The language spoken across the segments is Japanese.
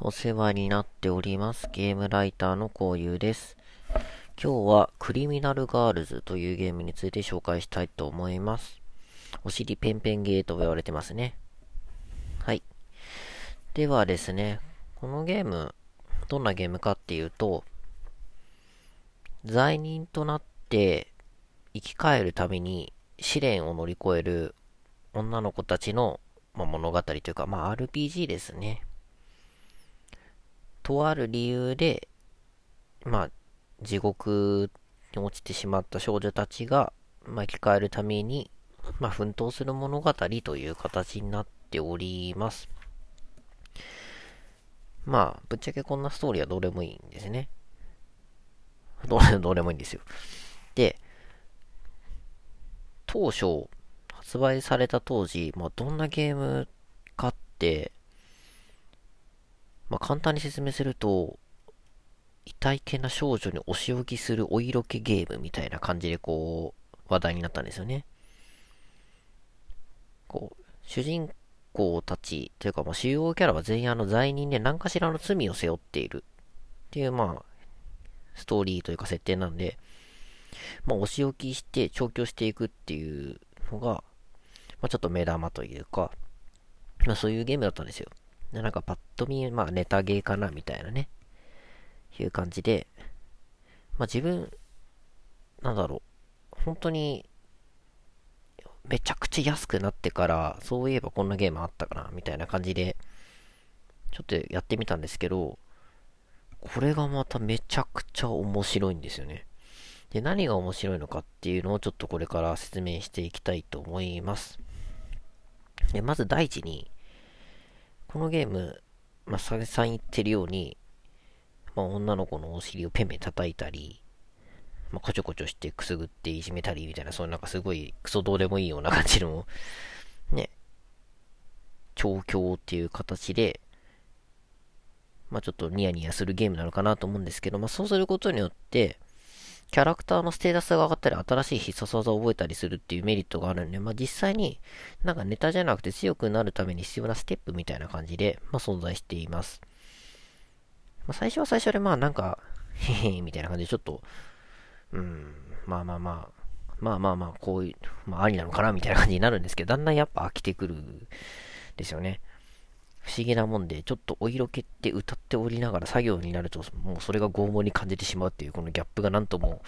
お世話になっております。ゲームライターのこうゆうです。今日はクリミナルガールズというゲームについて紹介したいと思います。お尻ペンペンゲーと言われてますね。はい。ではですね、このゲーム、どんなゲームかっていうと、罪人となって生き返るために試練を乗り越える女の子たちの、まあ、物語というか、まあ、RPG ですね。とある理由で、まあ、地獄に落ちてしまった少女たちが、まあ、生き返るために、まあ、奮闘する物語という形になっております。まあ、ぶっちゃけこんなストーリーはどうでもいいんですね。どう どうでもいいんですよ。で、当初、発売された当時、まあ、どんなゲームかって、まあ、簡単に説明すると、痛いけな少女にお仕置きするお色気ゲームみたいな感じでこう、話題になったんですよね。こう、主人公たち、というかまあ主要キャラは全員あの罪人で何かしらの罪を背負っているっていうまあ、ストーリーというか設定なんで、まあお仕置きして調教していくっていうのが、まあちょっと目玉というか、まあそういうゲームだったんですよ。なんかパッと見、まあネタゲーかなみたいなね、いう感じで、まあ自分、なんだろう、本当に、めちゃくちゃ安くなってから、そういえばこんなゲームあったかな、みたいな感じで、ちょっとやってみたんですけど、これがまためちゃくちゃ面白いんですよね。で、何が面白いのかっていうのをちょっとこれから説明していきたいと思います。で、まず第一に、このゲーム、まあ、佐々さん言ってるように、まあ、女の子のお尻をペンペン叩いたり、まあ、こちょこちょしてくすぐっていじめたりみたいな、そういうなんかすごいクソどうでもいいような感じの、ね、調教っていう形で、まあ、ちょっとニヤニヤするゲームなのかなと思うんですけど、まあ、そうすることによって、キャラクターのステータスが上がったり、新しい必殺技を覚えたりするっていうメリットがあるんで、まあ実際になんかネタじゃなくて強くなるために必要なステップみたいな感じで、まあ存在しています。まあ最初は最初でまあなんか、へへみたいな感じでちょっと、うん、まあまあまあ、まあまあまあ、こういう、まあありなのかなみたいな感じになるんですけど、だんだんやっぱ飽きてくるですよね。不思議なもんで、ちょっとお色気って歌っておりながら作業になると、もうそれが拷問に感じてしまうっていう、このギャップがなんとも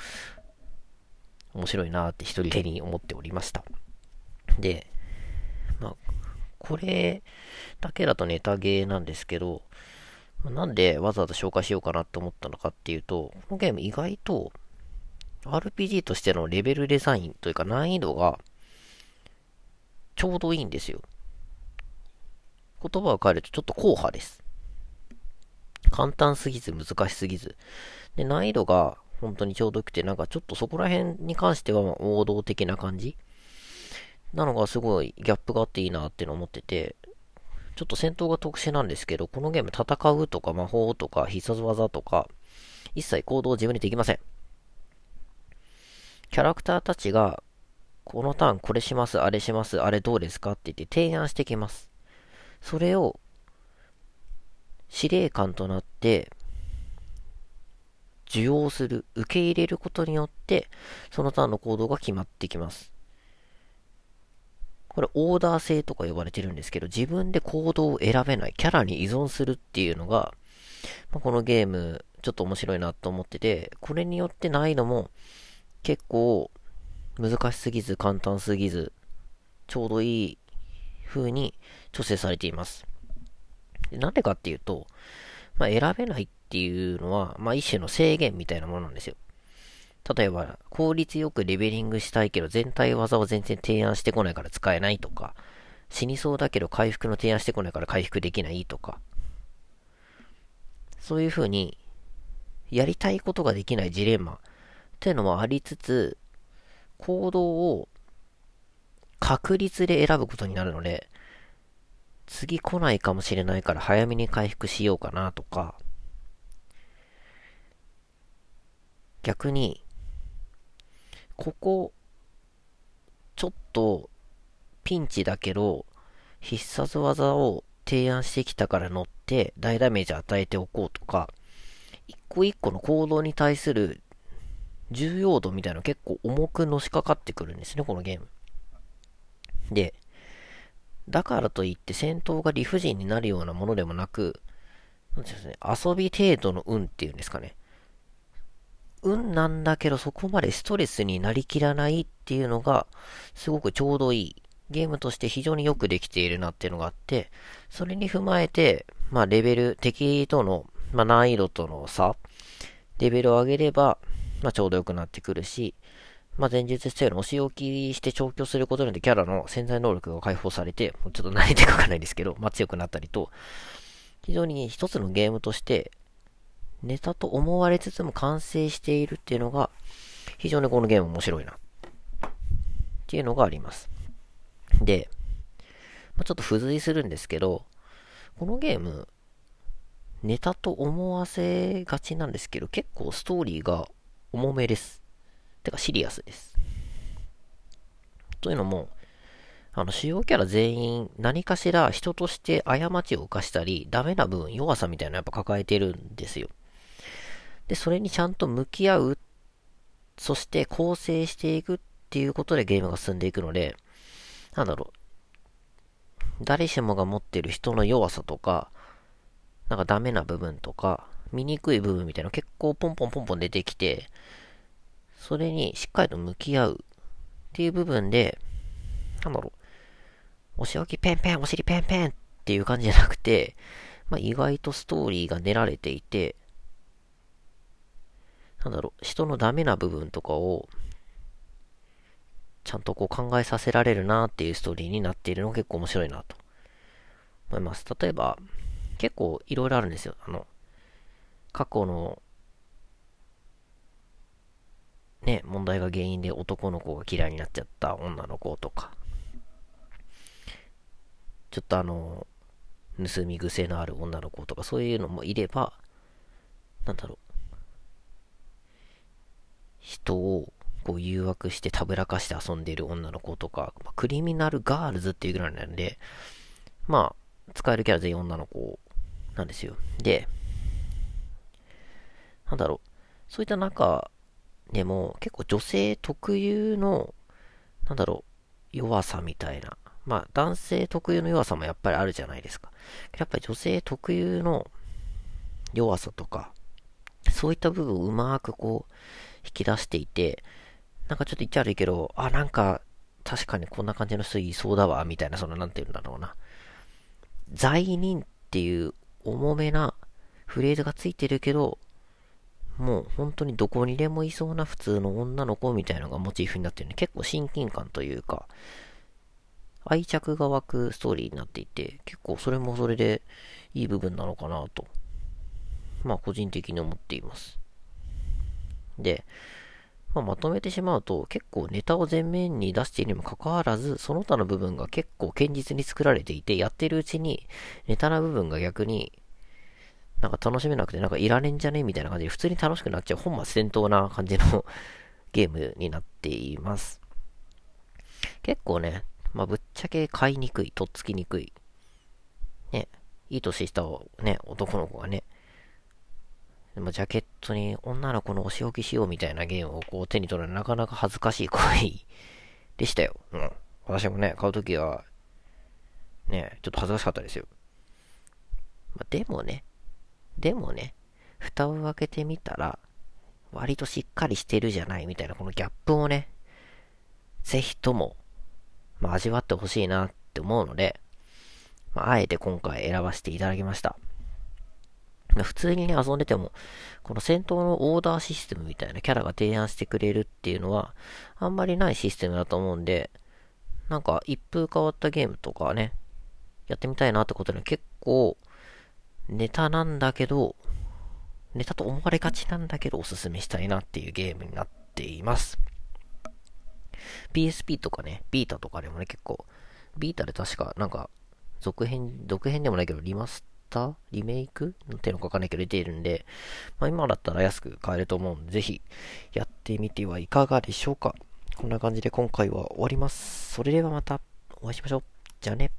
面白いなって一人手に思っておりました。で、まあ、これだけだとネタゲーなんですけど、なんでわざわざ紹介しようかなって思ったのかっていうと、このゲーム意外と RPG としてのレベルデザインというか難易度がちょうどいいんですよ。言葉を変えるとちょっと硬派です。簡単すぎず難しすぎず。で、難易度が本当にちょうどよくて、なんかちょっとそこら辺に関しては王道的な感じなのがすごいギャップがあっていいなっての思ってて、ちょっと戦闘が特殊なんですけど、このゲーム戦うとか魔法とか必殺技とか、一切行動を自分でできません。キャラクターたちが、このターンこれします、あれします、あれどうですかって言って提案してきます。それを司令官となって受容する、受け入れることによって、そのターンの行動が決まってきます。これ、オーダー制とか呼ばれてるんですけど、自分で行動を選べない、キャラに依存するっていうのが、まあ、このゲーム、ちょっと面白いなと思ってて、これによって難易度も結構難しすぎず、簡単すぎず、ちょうどいい風に調整されています。なんでかっていうと、まあ、選べないっていうのは、まあ、一種の制限みたいなものなんですよ。例えば、効率よくレベリングしたいけど、全体技を全然提案してこないから使えないとか、死にそうだけど回復の提案してこないから回復できないとか、そういう風に、やりたいことができないジレンマっていうのもありつつ、行動を確率で選ぶことになるので、次来ないかもしれないから早めに回復しようかなとか、逆に、ここ、ちょっと、ピンチだけど、必殺技を提案してきたから乗って大ダメージ与えておこうとか、一個一個の行動に対する重要度みたいなの結構重くのしかかってくるんですね、このゲーム。で、だからといって戦闘が理不尽になるようなものでもなく、なんですね、遊び程度の運っていうんですかね。運なんだけどそこまでストレスになりきらないっていうのが、すごくちょうどいい。ゲームとして非常によくできているなっていうのがあって、それに踏まえて、まあレベル、敵との、まあ難易度との差、レベルを上げれば、まあちょうど良くなってくるし、まあ前述したように押し置きして調教することによってキャラの潜在能力が解放されて、ちょっと慣れて書かないですけど、まあ強くなったりと、非常に一つのゲームとして、ネタと思われつつも完成しているっていうのが、非常にこのゲーム面白いな。っていうのがあります。で、まあ、ちょっと付随するんですけど、このゲーム、ネタと思わせがちなんですけど、結構ストーリーが重めです。てかシリアスです。というのも、あの、主要キャラ全員何かしら人として過ちを犯したり、ダメな部分、弱さみたいなのやっぱ抱えてるんですよ。で、それにちゃんと向き合う、そして構成していくっていうことでゲームが進んでいくので、なんだろう。誰しもが持ってる人の弱さとか、なんかダメな部分とか、醜い部分みたいなの結構ポンポンポンポン出てきて、それにしっかりと向き合うっていう部分で、なんだろう。お仕置きペンペン、お尻ペンペンっていう感じじゃなくて、まあ、意外とストーリーが練られていて、なんだろう、人のダメな部分とかを、ちゃんとこう考えさせられるなっていうストーリーになっているのが結構面白いなと思います。例えば、結構いろいろあるんですよ。あの、過去の、ね、問題が原因で男の子が嫌いになっちゃった女の子とか、ちょっとあの、盗み癖のある女の子とかそういうのもいれば、なんだろう、人をこう誘惑してたぶらかして遊んでいる女の子とか、まあ、クリミナルガールズっていうぐらいなんで、まあ、使えるキャラ全員女の子なんですよ。で、なんだろう、そういった中でも結構女性特有の、なんだろう、弱さみたいな。まあ、男性特有の弱さもやっぱりあるじゃないですか。やっぱり女性特有の弱さとか、そういった部分をうまくこう、引き出していて、なんかちょっと言っちゃ悪いけど、あ、なんか、確かにこんな感じの人いそうだわ、みたいな、その、なんて言うんだろうな。罪人っていう重めなフレーズがついてるけど、もう本当にどこにでもいそうな普通の女の子みたいなのがモチーフになってるんで、結構親近感というか、愛着が湧くストーリーになっていて、結構それもそれでいい部分なのかなと、まあ個人的に思っています。で、まあ、まとめてしまうと、結構ネタを前面に出しているにもかかわらず、その他の部分が結構堅実に作られていて、やってるうちに、ネタな部分が逆に、なんか楽しめなくて、なんかいられんじゃね？みたいな感じで、普通に楽しくなっちゃう本末転倒な感じの ゲームになっています。結構ね、まあ、ぶっちゃけ買いにくい、とっつきにくい。ね、いい年したね、男の子がね、でもジャケットに女の子のお仕置きしようみたいなゲームをこう手に取るのはなかなか恥ずかしい行為でしたよ。うん。私もね、買うときは、ね、ちょっと恥ずかしかったですよ。まあ、でもね、でもね、蓋を開けてみたら、割としっかりしてるじゃないみたいなこのギャップをね、ぜひとも、まあ、味わってほしいなって思うので、まあ、あえて今回選ばせていただきました。普通にね、遊んでても、この戦闘のオーダーシステムみたいなキャラが提案してくれるっていうのは、あんまりないシステムだと思うんで、なんか一風変わったゲームとかね、やってみたいなってことで結構、ネタなんだけど、ネタと思われがちなんだけどおすすめしたいなっていうゲームになっています。PSP とかね、ビータとかでもね、結構、ビータで確か、なんか、続編、続編でもないけど、リマスター？リメイク？なんていうのかわかないけど出ているんで、まあ、今だったら安く買えると思うんで、ぜひやってみてはいかがでしょうか。こんな感じで今回は終わります。それではまたお会いしましょう。じゃあね。